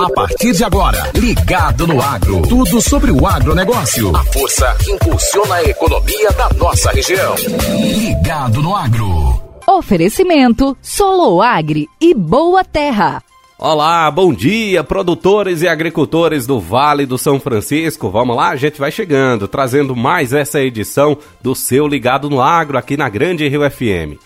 A partir de agora, Ligado no Agro. Tudo sobre o agronegócio. A força que impulsiona a economia da nossa região. Ligado no Agro. Oferecimento Soloagri e Boa Terra. Olá, bom dia, produtores e agricultores do Vale do São Francisco. Vamos lá, a gente vai chegando, trazendo mais essa edição do seu Ligado no Agro aqui na Grande Rio FM.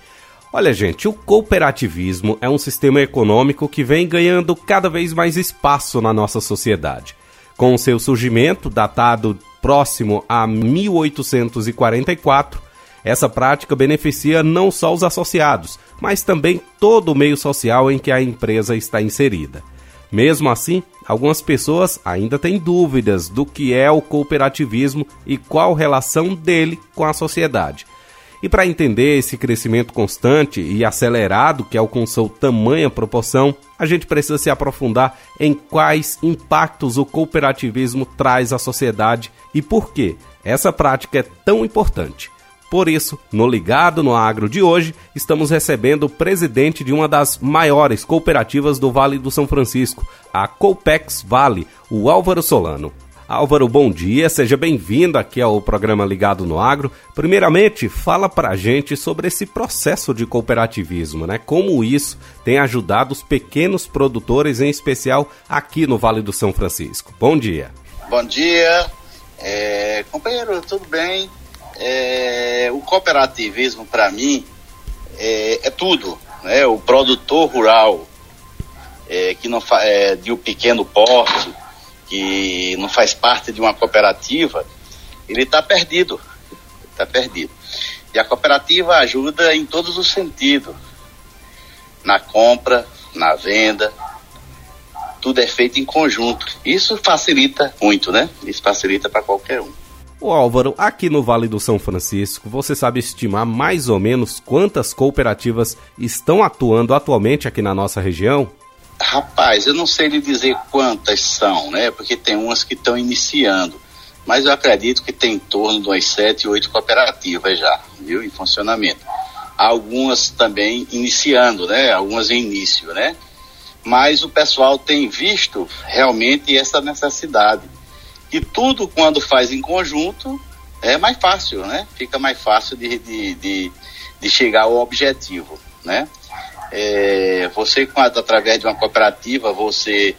Olha, gente, o cooperativismo é um sistema econômico que vem ganhando cada vez mais espaço na nossa sociedade. Com seu surgimento, datado próximo a 1844, essa prática beneficia não só os associados, mas também todo o meio social em que a empresa está inserida. Mesmo assim, algumas pessoas ainda têm dúvidas do que é o cooperativismo e qual relação dele com a sociedade. E para entender esse crescimento constante e acelerado que alcançou tamanha proporção, a gente precisa se aprofundar em quais impactos o cooperativismo traz à sociedade e por que essa prática é tão importante. Por isso, no Ligado no Agro de hoje, estamos recebendo o presidente de uma das maiores cooperativas do Vale do São Francisco, a Copex Vale, o Álvaro Solano. Álvaro, bom dia, seja bem-vindo aqui ao programa Ligado no Agro. Primeiramente, fala pra gente sobre esse processo de cooperativismo, né? Como isso tem ajudado os pequenos produtores, em especial aqui no Vale do São Francisco. Bom dia. Bom dia, é, companheiro, tudo bem? É, o cooperativismo, para mim, é, é, tudo. Né? O produtor rural, é, que não é, de um pequeno porte, que não faz parte de uma cooperativa, ele está perdido. Está perdido. E a cooperativa ajuda em todos os sentidos. Na compra, na venda, tudo é feito em conjunto. Isso facilita muito, né? Isso facilita para qualquer um. O Álvaro, aqui no Vale do São Francisco, você sabe estimar mais ou menos quantas cooperativas estão atuando atualmente aqui na nossa região? Rapaz, eu não sei lhe dizer quantas são, né? Porque tem umas que estão iniciando. Mas eu acredito que tem em torno de umas sete, oito cooperativas já, viu? Em funcionamento. Algumas também iniciando, né? Algumas em início, né? Mas o pessoal tem visto realmente essa necessidade. E tudo quando faz em conjunto é mais fácil, né? Fica mais fácil de, de, de, de chegar ao objetivo, né? É, você, através de uma cooperativa, você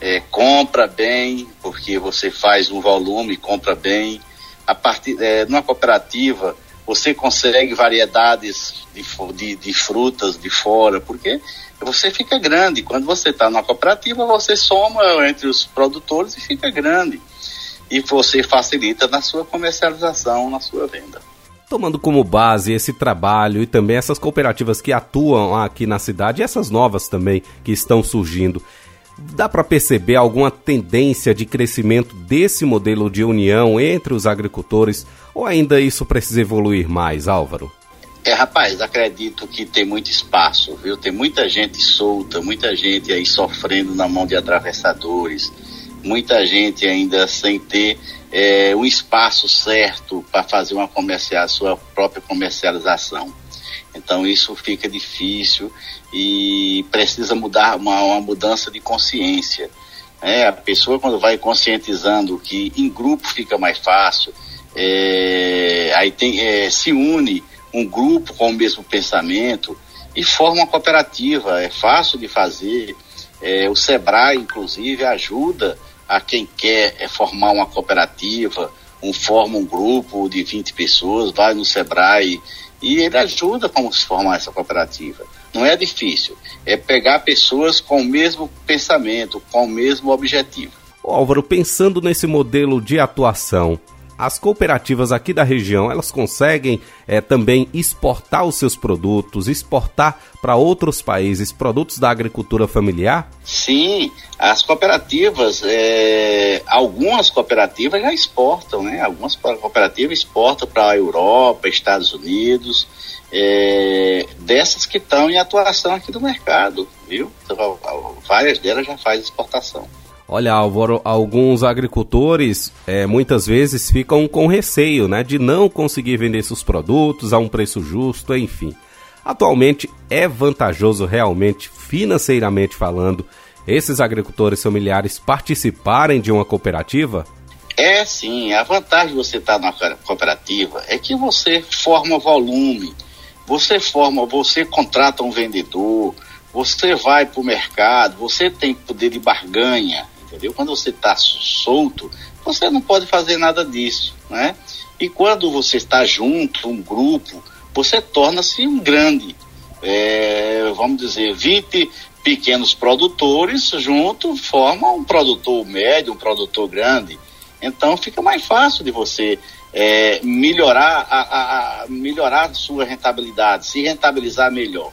é, compra bem, porque você faz um volume, compra bem. A partir, é, numa cooperativa, você consegue variedades de, de, de, frutas de fora, porque você fica grande. Quando você está numa cooperativa, você soma entre os produtores e fica grande. E você facilita na sua comercialização, na sua venda. Tomando como base esse trabalho e também essas cooperativas que atuam aqui na cidade e essas novas também que estão surgindo, dá para perceber alguma tendência de crescimento desse modelo de união entre os agricultores ou ainda isso precisa evoluir mais, Álvaro? É, rapaz, acredito que tem muito espaço, viu? Tem muita gente solta, muita gente aí sofrendo na mão de atravessadores, muita gente ainda sem ter é, um espaço certo para fazer uma comercial, sua própria comercialização. Então isso fica difícil e precisa mudar uma, uma mudança de consciência. É, a pessoa quando vai conscientizando que em grupo fica mais fácil, é, aí tem, é, se une um grupo com o mesmo pensamento e forma uma cooperativa. É fácil de fazer. O Sebrae, inclusive, ajuda a quem quer é formar uma cooperativa, um, forma um grupo de 20 pessoas, vai no Sebrae e ele ajuda como se formar essa cooperativa. Não é difícil, é pegar pessoas com o mesmo pensamento, com o mesmo objetivo. Álvaro, pensando nesse modelo de atuação, as cooperativas aqui da região elas conseguem é, também exportar os seus produtos, exportar para outros países produtos da agricultura familiar? Sim, as cooperativas, é, algumas cooperativas já exportam, né? Algumas cooperativas exportam para a Europa, Estados Unidos, é, dessas que estão em atuação aqui do mercado, viu? Então, várias delas já fazem exportação. Olha, Álvaro, alguns agricultores é, muitas vezes ficam com receio né, de não conseguir vender seus produtos a um preço justo, enfim. Atualmente é vantajoso realmente, financeiramente falando, esses agricultores familiares participarem de uma cooperativa? É sim, a vantagem de você estar na cooperativa é que você forma volume, você forma, você contrata um vendedor, você vai para o mercado, você tem poder de barganha, entendeu? Quando você está solto, você não pode fazer nada disso, né? E quando você está junto, um grupo, você torna-se um grande, é, vamos dizer, 20 pequenos produtores junto formam um produtor médio, um produtor grande. Então fica mais fácil de você é, melhorar, a, a, melhorar a sua rentabilidade, se rentabilizar melhor.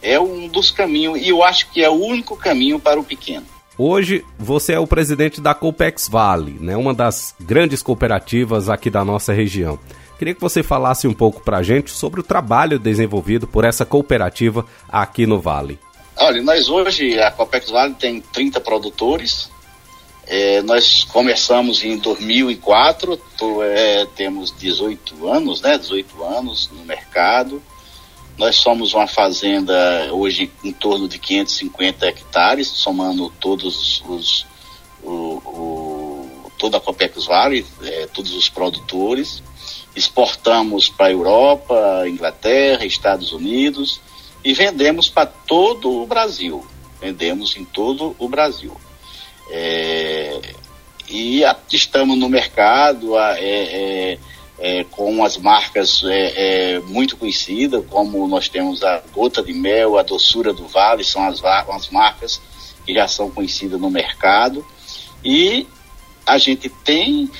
É um dos caminhos, e eu acho que é o único caminho para o pequeno. Hoje você é o presidente da Copex Vale, né, uma das grandes cooperativas aqui da nossa região. Queria que você falasse um pouco para a gente sobre o trabalho desenvolvido por essa cooperativa aqui no Vale. Olha, nós hoje, a Copex Vale tem 30 produtores, é, nós começamos em 2004, tô, é, temos 18 anos, né? 18 anos no mercado. Nós somos uma fazenda hoje em torno de 550 hectares, somando todos os o, o, toda a Copex Vale, é, todos os produtores. Exportamos para a Europa, Inglaterra, Estados Unidos e vendemos para todo o Brasil. Vendemos em todo o Brasil. É, e a, estamos no mercado é, é, é, com as marcas é, muito conhecidas, como nós temos a Gota de Mel, a Doçura do Vale, são as, as marcas que já são conhecidas no mercado. E a gente tem,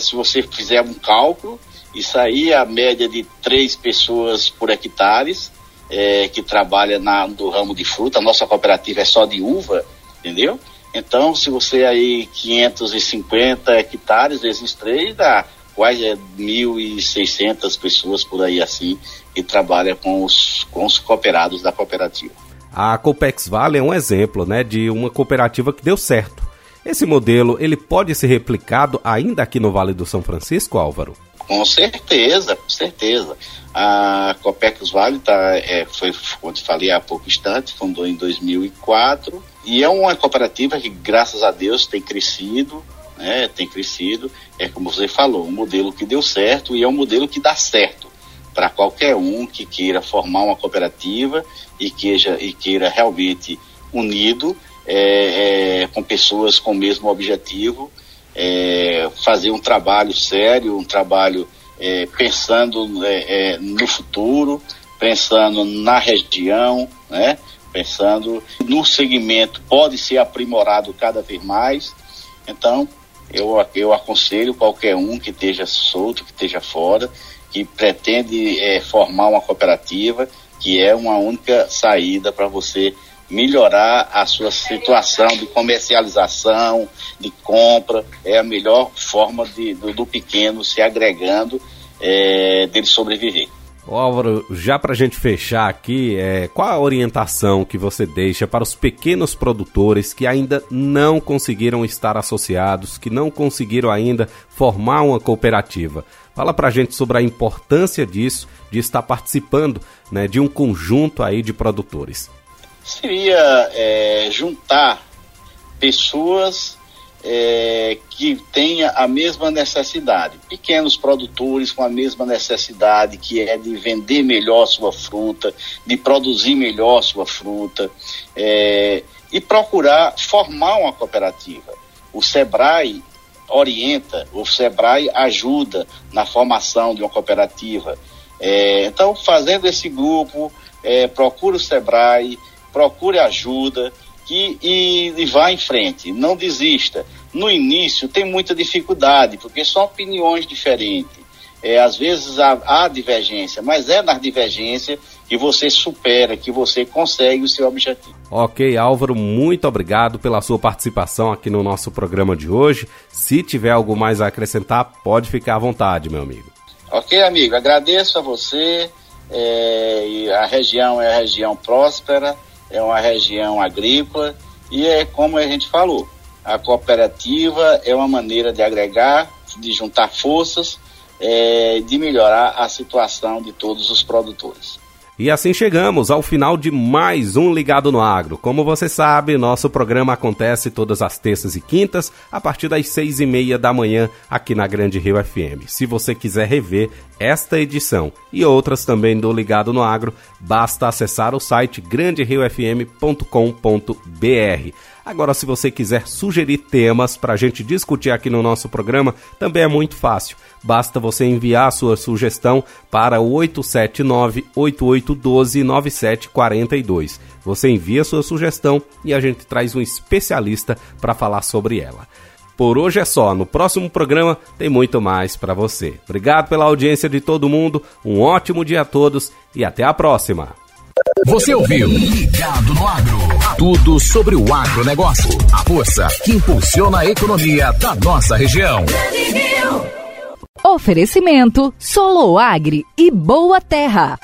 se você fizer um cálculo, isso aí é a média de três pessoas por hectares é, que trabalha na, no ramo de fruta. A nossa cooperativa é só de uva, entendeu? Então, se você aí 550 hectares vezes 3, dá quase 1.600 pessoas por aí assim que trabalham com os, com os cooperados da cooperativa. A Copex Vale é um exemplo né, de uma cooperativa que deu certo. Esse modelo ele pode ser replicado ainda aqui no Vale do São Francisco, Álvaro? Com certeza, com certeza. A Copex Vale tá, é, foi, como eu falei há pouco instante, fundou em 2004 e é uma cooperativa que, graças a Deus, tem crescido, né, tem crescido. É como você falou, um modelo que deu certo e é um modelo que dá certo para qualquer um que queira formar uma cooperativa e queira, e queira realmente unido é, é, com pessoas com o mesmo objetivo é, fazer um trabalho sério, um trabalho é, pensando é, é, no futuro, pensando na região, né? pensando no segmento, pode ser aprimorado cada vez mais. Então, eu, eu aconselho qualquer um que esteja solto, que esteja fora, que pretende é, formar uma cooperativa, que é uma única saída para você melhorar a sua situação de comercialização, de compra, é a melhor forma de, do, do pequeno se agregando, é, dele sobreviver. Ô Álvaro, já para a gente fechar aqui, é, qual a orientação que você deixa para os pequenos produtores que ainda não conseguiram estar associados, que não conseguiram ainda formar uma cooperativa? Fala para a gente sobre a importância disso, de estar participando né, de um conjunto aí de produtores seria é, juntar pessoas é, que tenha a mesma necessidade, pequenos produtores com a mesma necessidade, que é de vender melhor sua fruta, de produzir melhor sua fruta, é, e procurar formar uma cooperativa. O Sebrae orienta, o Sebrae ajuda na formação de uma cooperativa. É, então, fazendo esse grupo, é, procura o Sebrae, procure ajuda que, e, e vá em frente, não desista. No início tem muita dificuldade, porque são opiniões diferentes. É, às vezes há, há divergência, mas é na divergência que você supera, que você consegue o seu objetivo. Ok, Álvaro, muito obrigado pela sua participação aqui no nosso programa de hoje. Se tiver algo mais a acrescentar, pode ficar à vontade, meu amigo. Ok, amigo, agradeço a você. É, a região é a região próspera é uma região agrícola e é como a gente falou, a cooperativa é uma maneira de agregar, de juntar forças, é, de melhorar a situação de todos os produtores. E assim chegamos ao final de mais um Ligado no Agro. Como você sabe, nosso programa acontece todas as terças e quintas, a partir das seis e meia da manhã, aqui na Grande Rio FM. Se você quiser rever esta edição e outras também do Ligado no Agro, basta acessar o site granderiofm.com.br. Agora, se você quiser sugerir temas para a gente discutir aqui no nosso programa, também é muito fácil. Basta você enviar a sua sugestão para o 879-8812-9742. Você envia a sua sugestão e a gente traz um especialista para falar sobre ela. Por hoje é só. No próximo programa tem muito mais para você. Obrigado pela audiência de todo mundo. Um ótimo dia a todos e até a próxima. Você ouviu Ligado no Agro. Tudo sobre o agronegócio. A força que impulsiona a economia da nossa região. Oferecimento Soloagri e Boa Terra.